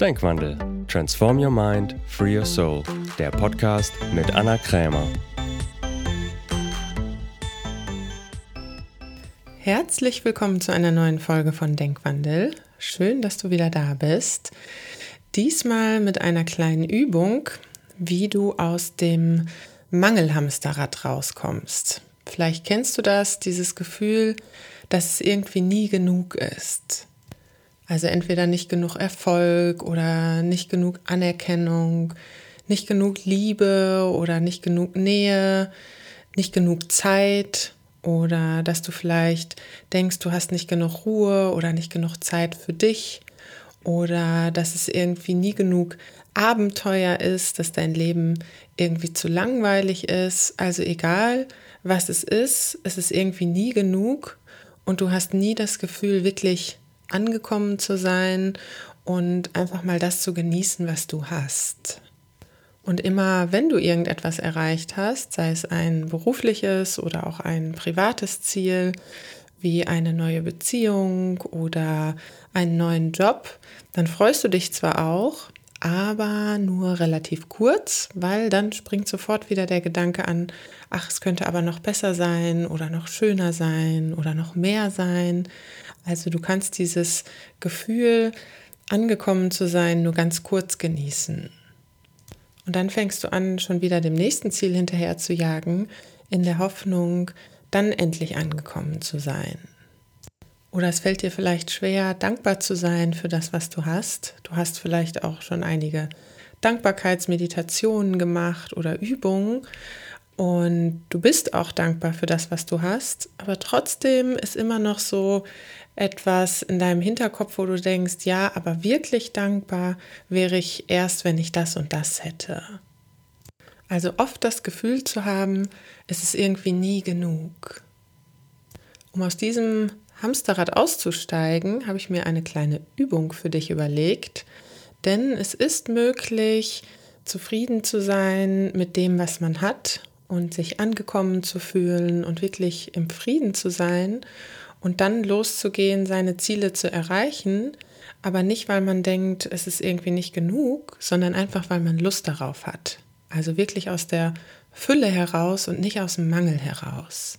Denkwandel. Transform Your Mind, Free Your Soul. Der Podcast mit Anna Krämer. Herzlich willkommen zu einer neuen Folge von Denkwandel. Schön, dass du wieder da bist. Diesmal mit einer kleinen Übung, wie du aus dem Mangelhamsterrad rauskommst. Vielleicht kennst du das, dieses Gefühl, dass es irgendwie nie genug ist. Also entweder nicht genug Erfolg oder nicht genug Anerkennung, nicht genug Liebe oder nicht genug Nähe, nicht genug Zeit oder dass du vielleicht denkst, du hast nicht genug Ruhe oder nicht genug Zeit für dich oder dass es irgendwie nie genug Abenteuer ist, dass dein Leben irgendwie zu langweilig ist. Also egal, was es ist, es ist irgendwie nie genug und du hast nie das Gefühl, wirklich angekommen zu sein und einfach mal das zu genießen, was du hast. Und immer, wenn du irgendetwas erreicht hast, sei es ein berufliches oder auch ein privates Ziel, wie eine neue Beziehung oder einen neuen Job, dann freust du dich zwar auch, aber nur relativ kurz, weil dann springt sofort wieder der Gedanke an, ach, es könnte aber noch besser sein oder noch schöner sein oder noch mehr sein. Also du kannst dieses Gefühl, angekommen zu sein, nur ganz kurz genießen. Und dann fängst du an, schon wieder dem nächsten Ziel hinterher zu jagen, in der Hoffnung, dann endlich angekommen zu sein. Oder es fällt dir vielleicht schwer, dankbar zu sein für das, was du hast. Du hast vielleicht auch schon einige Dankbarkeitsmeditationen gemacht oder Übungen und du bist auch dankbar für das, was du hast, aber trotzdem ist immer noch so etwas in deinem Hinterkopf, wo du denkst, ja, aber wirklich dankbar wäre ich erst, wenn ich das und das hätte. Also oft das Gefühl zu haben, es ist irgendwie nie genug. Um aus diesem Hamsterrad auszusteigen, habe ich mir eine kleine Übung für dich überlegt, denn es ist möglich, zufrieden zu sein mit dem, was man hat und sich angekommen zu fühlen und wirklich im Frieden zu sein und dann loszugehen, seine Ziele zu erreichen, aber nicht, weil man denkt, es ist irgendwie nicht genug, sondern einfach, weil man Lust darauf hat. Also wirklich aus der Fülle heraus und nicht aus dem Mangel heraus.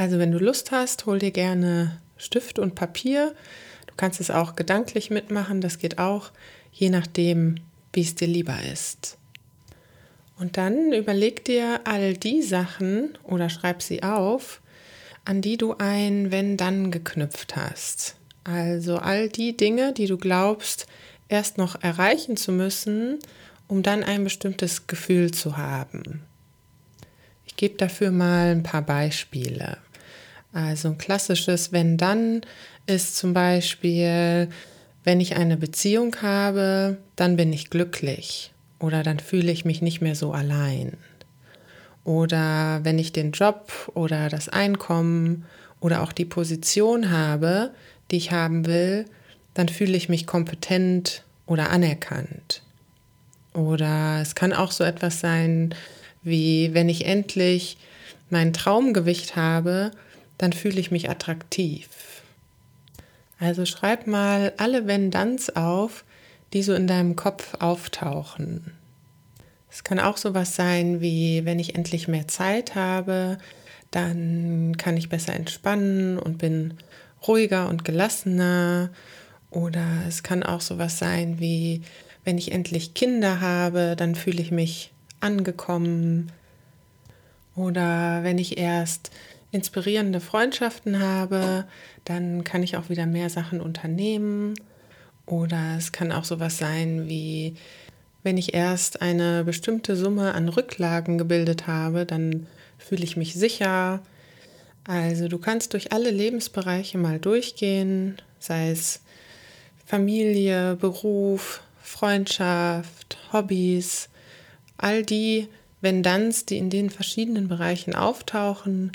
Also wenn du Lust hast, hol dir gerne Stift und Papier. Du kannst es auch gedanklich mitmachen, das geht auch, je nachdem, wie es dir lieber ist. Und dann überleg dir all die Sachen oder schreib sie auf, an die du ein Wenn-Dann geknüpft hast. Also all die Dinge, die du glaubst, erst noch erreichen zu müssen, um dann ein bestimmtes Gefühl zu haben. Ich gebe dafür mal ein paar Beispiele. Also ein klassisches Wenn-Dann ist zum Beispiel, wenn ich eine Beziehung habe, dann bin ich glücklich oder dann fühle ich mich nicht mehr so allein. Oder wenn ich den Job oder das Einkommen oder auch die Position habe, die ich haben will, dann fühle ich mich kompetent oder anerkannt. Oder es kann auch so etwas sein, wie wenn ich endlich mein Traumgewicht habe, dann fühle ich mich attraktiv. Also schreib mal alle Wenn-Danns auf, die so in deinem Kopf auftauchen. Es kann auch sowas sein wie, wenn ich endlich mehr Zeit habe, dann kann ich besser entspannen und bin ruhiger und gelassener. Oder es kann auch sowas sein wie, wenn ich endlich Kinder habe, dann fühle ich mich angekommen. Oder wenn ich erst inspirierende Freundschaften habe, dann kann ich auch wieder mehr Sachen unternehmen. Oder es kann auch sowas sein wie, wenn ich erst eine bestimmte Summe an Rücklagen gebildet habe, dann fühle ich mich sicher. Also du kannst durch alle Lebensbereiche mal durchgehen, sei es Familie, Beruf, Freundschaft, Hobbys, all die Wenn-Danns, die in den verschiedenen Bereichen auftauchen,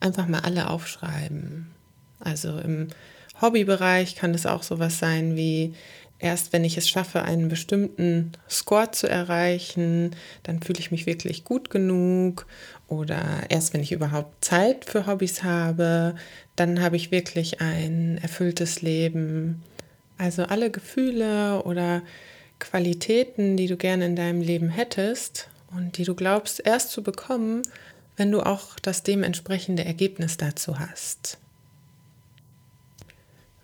einfach mal alle aufschreiben. Also im Hobbybereich kann es auch sowas sein wie, erst wenn ich es schaffe, einen bestimmten Score zu erreichen, dann fühle ich mich wirklich gut genug. Oder erst wenn ich überhaupt Zeit für Hobbys habe, dann habe ich wirklich ein erfülltes Leben. Also alle Gefühle oder Qualitäten, die du gerne in deinem Leben hättest und die du glaubst erst zu bekommen, wenn du auch das dementsprechende Ergebnis dazu hast.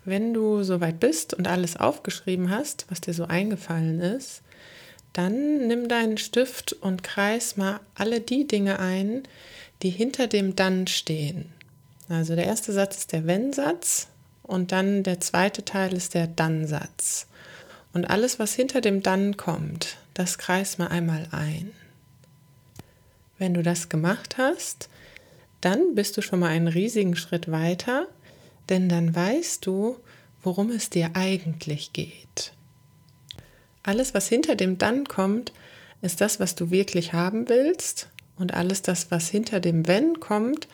Wenn du soweit bist und alles aufgeschrieben hast, was dir so eingefallen ist, dann nimm deinen Stift und kreis mal alle die Dinge ein, die hinter dem Dann stehen. Also der erste Satz ist der Wenn-Satz und dann der zweite Teil ist der Dann-Satz. Und alles, was hinter dem Dann kommt, das kreis mal einmal ein. Wenn du das gemacht hast, dann bist du schon mal einen riesigen Schritt weiter, denn dann weißt du, worum es dir eigentlich geht. Alles, was hinter dem Dann kommt, ist das, was du wirklich haben willst und alles das, was hinter dem Wenn kommt,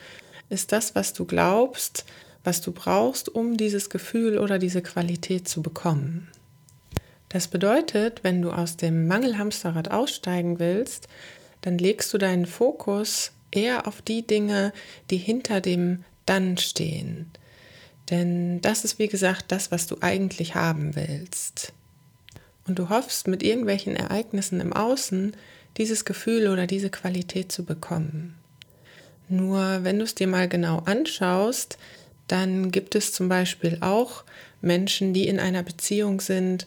ist das, was du glaubst, was du brauchst, um dieses Gefühl oder diese Qualität zu bekommen. Das bedeutet, wenn du aus dem Mangelhamsterrad aussteigen willst, dann legst du deinen Fokus eher auf die Dinge, die hinter dem Dann stehen. Denn das ist, wie gesagt, das, was du eigentlich haben willst. Und du hoffst mit irgendwelchen Ereignissen im Außen dieses Gefühl oder diese Qualität zu bekommen. Nur wenn du es dir mal genau anschaust, dann gibt es zum Beispiel auch Menschen, die in einer Beziehung sind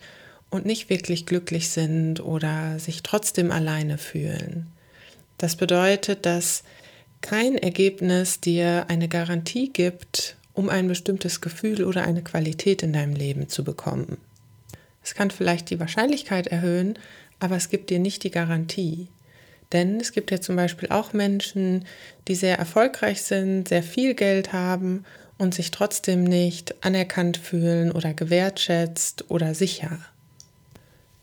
und nicht wirklich glücklich sind oder sich trotzdem alleine fühlen. Das bedeutet, dass kein Ergebnis dir eine Garantie gibt, um ein bestimmtes Gefühl oder eine Qualität in deinem Leben zu bekommen. Es kann vielleicht die Wahrscheinlichkeit erhöhen, aber es gibt dir nicht die Garantie. Denn es gibt ja zum Beispiel auch Menschen, die sehr erfolgreich sind, sehr viel Geld haben und sich trotzdem nicht anerkannt fühlen oder gewertschätzt oder sicher.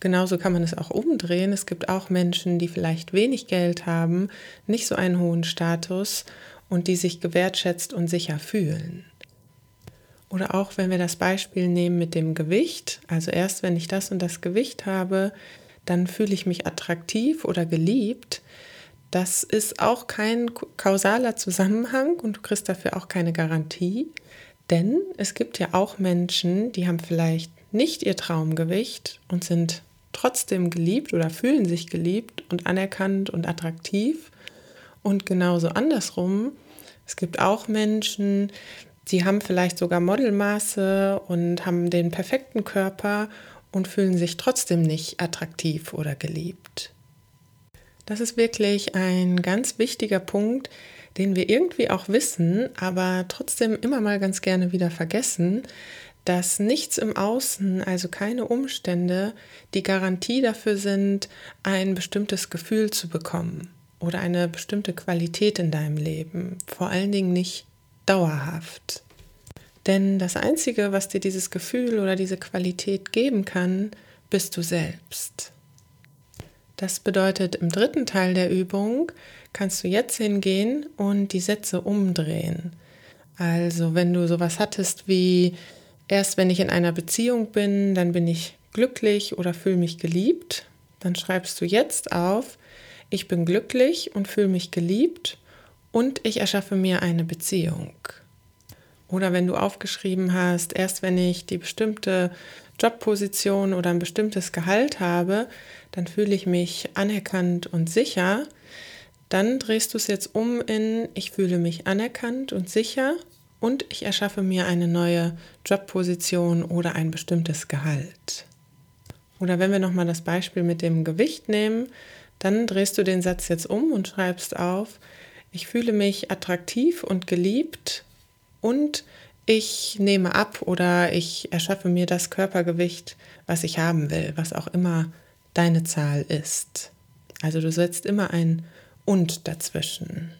Genauso kann man es auch umdrehen. Es gibt auch Menschen, die vielleicht wenig Geld haben, nicht so einen hohen Status und die sich gewertschätzt und sicher fühlen. Oder auch wenn wir das Beispiel nehmen mit dem Gewicht, also erst wenn ich das und das Gewicht habe, dann fühle ich mich attraktiv oder geliebt. Das ist auch kein kausaler Zusammenhang und du kriegst dafür auch keine Garantie. Denn es gibt ja auch Menschen, die haben vielleicht nicht ihr Traumgewicht und sind trotzdem geliebt oder fühlen sich geliebt und anerkannt und attraktiv. Und genauso andersrum, es gibt auch Menschen, die haben vielleicht sogar Modelmaße und haben den perfekten Körper und fühlen sich trotzdem nicht attraktiv oder geliebt. Das ist wirklich ein ganz wichtiger Punkt, den wir irgendwie auch wissen, aber trotzdem immer mal ganz gerne wieder vergessen, dass nichts im Außen, also keine Umstände, die Garantie dafür sind, ein bestimmtes Gefühl zu bekommen oder eine bestimmte Qualität in deinem Leben. Vor allen Dingen nicht dauerhaft. Denn das Einzige, was dir dieses Gefühl oder diese Qualität geben kann, bist du selbst. Das bedeutet, im dritten Teil der Übung kannst du jetzt hingehen und die Sätze umdrehen. Also wenn du sowas hattest wie Erst wenn ich in einer Beziehung bin, dann bin ich glücklich oder fühle mich geliebt. Dann schreibst du jetzt auf, ich bin glücklich und fühle mich geliebt und ich erschaffe mir eine Beziehung. Oder wenn du aufgeschrieben hast, erst wenn ich die bestimmte Jobposition oder ein bestimmtes Gehalt habe, dann fühle ich mich anerkannt und sicher. Dann drehst du es jetzt um in ich fühle mich anerkannt und sicher und ich erschaffe mir eine neue Jobposition oder ein bestimmtes Gehalt. Oder wenn wir nochmal das Beispiel mit dem Gewicht nehmen, dann drehst du den Satz jetzt um und schreibst auf, ich fühle mich attraktiv und geliebt und ich nehme ab oder ich erschaffe mir das Körpergewicht, was ich haben will, was auch immer deine Zahl ist. Also du setzt immer ein und dazwischen.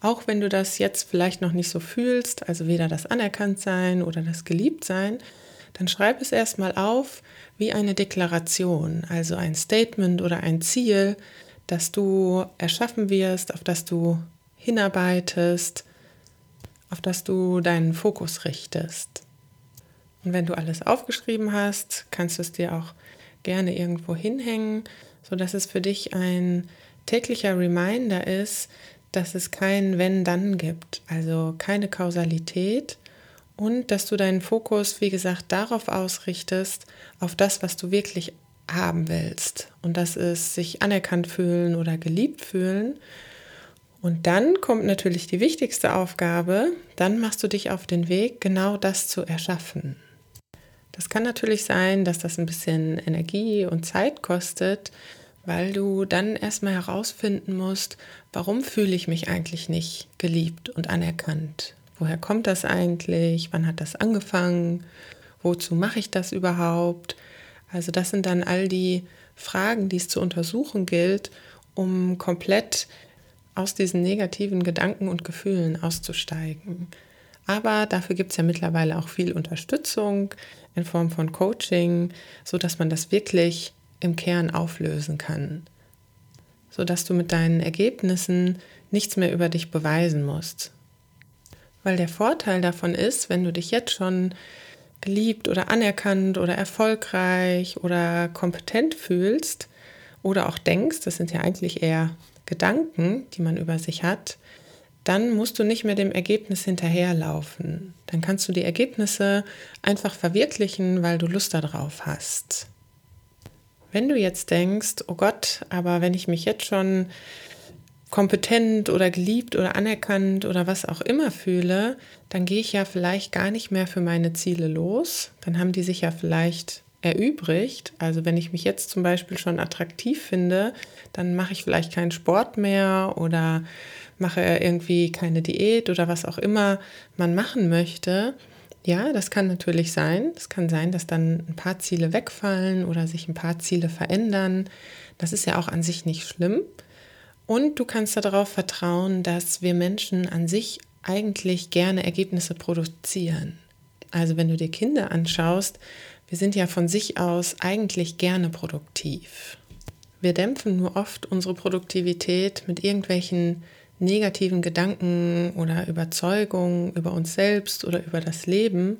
Auch wenn du das jetzt vielleicht noch nicht so fühlst, also weder das Anerkanntsein oder das Geliebtsein, dann schreib es erstmal auf wie eine Deklaration, also ein Statement oder ein Ziel, das du erschaffen wirst, auf das du hinarbeitest, auf das du deinen Fokus richtest. Und wenn du alles aufgeschrieben hast, kannst du es dir auch gerne irgendwo hinhängen, sodass es für dich ein täglicher Reminder ist, dass es kein Wenn-Dann gibt, also keine Kausalität und dass du deinen Fokus, wie gesagt, darauf ausrichtest, auf das, was du wirklich haben willst. Und das ist sich anerkannt fühlen oder geliebt fühlen. Und dann kommt natürlich die wichtigste Aufgabe, dann machst du dich auf den Weg, genau das zu erschaffen. Das kann natürlich sein, dass das ein bisschen Energie und Zeit kostet, weil du dann erstmal herausfinden musst, warum fühle ich mich eigentlich nicht geliebt und anerkannt? Woher kommt das eigentlich? Wann hat das angefangen? Wozu mache ich das überhaupt? Also das sind dann all die Fragen, die es zu untersuchen gilt, um komplett aus diesen negativen Gedanken und Gefühlen auszusteigen. Aber dafür gibt es ja mittlerweile auch viel Unterstützung in Form von Coaching, sodass man das wirklich im Kern auflösen kann. Sodass du mit deinen Ergebnissen nichts mehr über dich beweisen musst. Weil der Vorteil davon ist, wenn du dich jetzt schon geliebt oder anerkannt oder erfolgreich oder kompetent fühlst oder auch denkst, das sind ja eigentlich eher Gedanken, die man über sich hat, dann musst du nicht mehr dem Ergebnis hinterherlaufen. Dann kannst du die Ergebnisse einfach verwirklichen, weil du Lust darauf hast. Wenn du jetzt denkst, oh Gott, aber wenn ich mich jetzt schon kompetent oder geliebt oder anerkannt oder was auch immer fühle, dann gehe ich ja vielleicht gar nicht mehr für meine Ziele los. Dann haben die sich ja vielleicht erübrigt. Also wenn ich mich jetzt zum Beispiel schon attraktiv finde, dann mache ich vielleicht keinen Sport mehr oder mache irgendwie keine Diät oder was auch immer man machen möchte. Ja, das kann natürlich sein. Es kann sein, dass dann ein paar Ziele wegfallen oder sich ein paar Ziele verändern. Das ist ja auch an sich nicht schlimm. Und du kannst darauf vertrauen, dass wir Menschen an sich eigentlich gerne Ergebnisse produzieren. Also wenn du dir Kinder anschaust, wir sind ja von sich aus eigentlich gerne produktiv. Wir dämpfen nur oft unsere Produktivität mit irgendwelchen negativen Gedanken oder Überzeugungen über uns selbst oder über das Leben.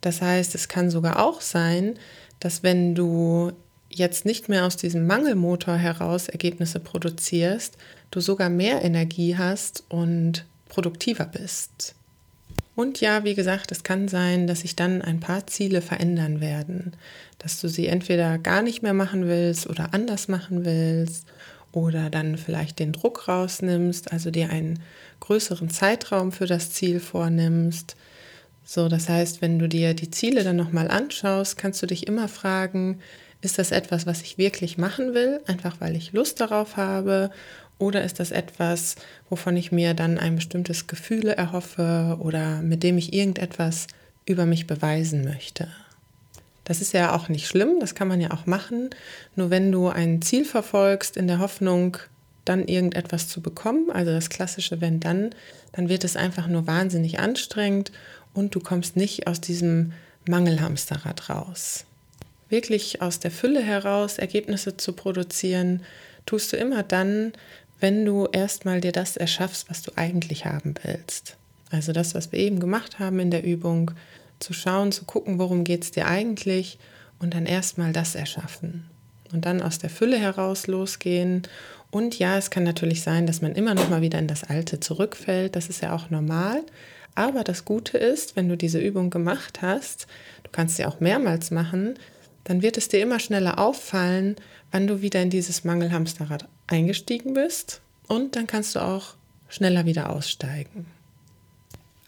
Das heißt, es kann sogar auch sein, dass wenn du jetzt nicht mehr aus diesem Mangelmotor heraus Ergebnisse produzierst, du sogar mehr Energie hast und produktiver bist. Und ja, wie gesagt, es kann sein, dass sich dann ein paar Ziele verändern werden, dass du sie entweder gar nicht mehr machen willst oder anders machen willst oder dann vielleicht den Druck rausnimmst, also dir einen größeren Zeitraum für das Ziel vornimmst. So, das heißt, wenn du dir die Ziele dann nochmal anschaust, kannst du dich immer fragen, ist das etwas, was ich wirklich machen will, einfach weil ich Lust darauf habe? Oder ist das etwas, wovon ich mir dann ein bestimmtes Gefühl erhoffe oder mit dem ich irgendetwas über mich beweisen möchte? Das ist ja auch nicht schlimm, das kann man ja auch machen. Nur wenn du ein Ziel verfolgst in der Hoffnung, dann irgendetwas zu bekommen, also das klassische wenn dann, dann wird es einfach nur wahnsinnig anstrengend und du kommst nicht aus diesem Mangelhamsterrad raus. Wirklich aus der Fülle heraus Ergebnisse zu produzieren, tust du immer dann, wenn du erstmal dir das erschaffst, was du eigentlich haben willst. Also das, was wir eben gemacht haben in der Übung, zu schauen, zu gucken, worum geht es dir eigentlich und dann erstmal das erschaffen. Und dann aus der Fülle heraus losgehen. Und ja, es kann natürlich sein, dass man immer noch mal wieder in das Alte zurückfällt. Das ist ja auch normal. Aber das Gute ist, wenn du diese Übung gemacht hast, du kannst sie auch mehrmals machen, dann wird es dir immer schneller auffallen, wann du wieder in dieses Mangelhamsterrad eingestiegen bist. Und dann kannst du auch schneller wieder aussteigen.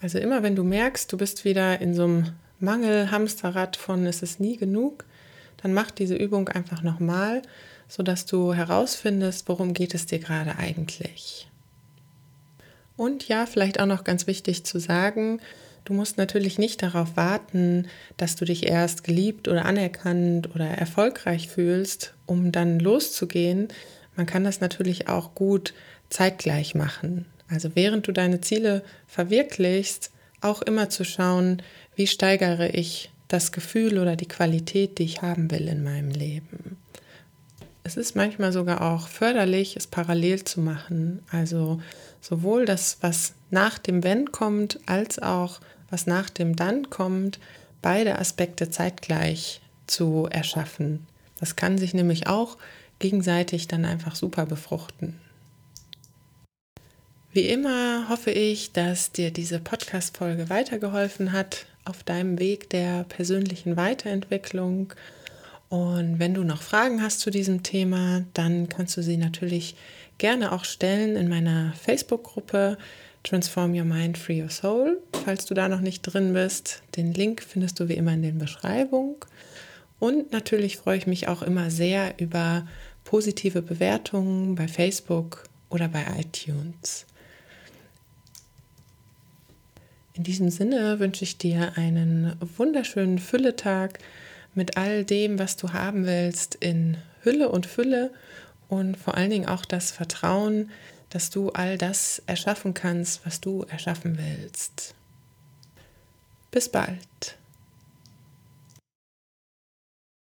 Also immer wenn du merkst, du bist wieder in so einem Mangel-Hamsterrad von es ist nie genug, dann mach diese Übung einfach nochmal, sodass du herausfindest, worum geht es dir gerade eigentlich. Und ja, vielleicht auch noch ganz wichtig zu sagen, du musst natürlich nicht darauf warten, dass du dich erst geliebt oder anerkannt oder erfolgreich fühlst, um dann loszugehen. Man kann das natürlich auch gut zeitgleich machen. Also während du deine Ziele verwirklichst, auch immer zu schauen, wie steigere ich das Gefühl oder die Qualität, die ich haben will in meinem Leben. Es ist manchmal sogar auch förderlich, es parallel zu machen. Also sowohl das, was nach dem Wenn kommt, als auch was nach dem Dann kommt, beide Aspekte zeitgleich zu erschaffen. Das kann sich nämlich auch gegenseitig dann einfach super befruchten. Wie immer hoffe ich, dass dir diese Podcast-Folge weitergeholfen hat, auf deinem Weg der persönlichen Weiterentwicklung. Und wenn du noch Fragen hast zu diesem Thema, dann kannst du sie natürlich gerne auch stellen in meiner Facebook-Gruppe Transform Your Mind, Free Your Soul. Falls du da noch nicht drin bist, den Link findest du wie immer in der Beschreibung. Und natürlich freue ich mich auch immer sehr über positive Bewertungen bei Facebook oder bei iTunes. In diesem Sinne wünsche ich dir einen wunderschönen Fülletag mit all dem, was du haben willst, in Hülle und Fülle und vor allen Dingen auch das Vertrauen, dass du all das erschaffen kannst, was du erschaffen willst. Bis bald.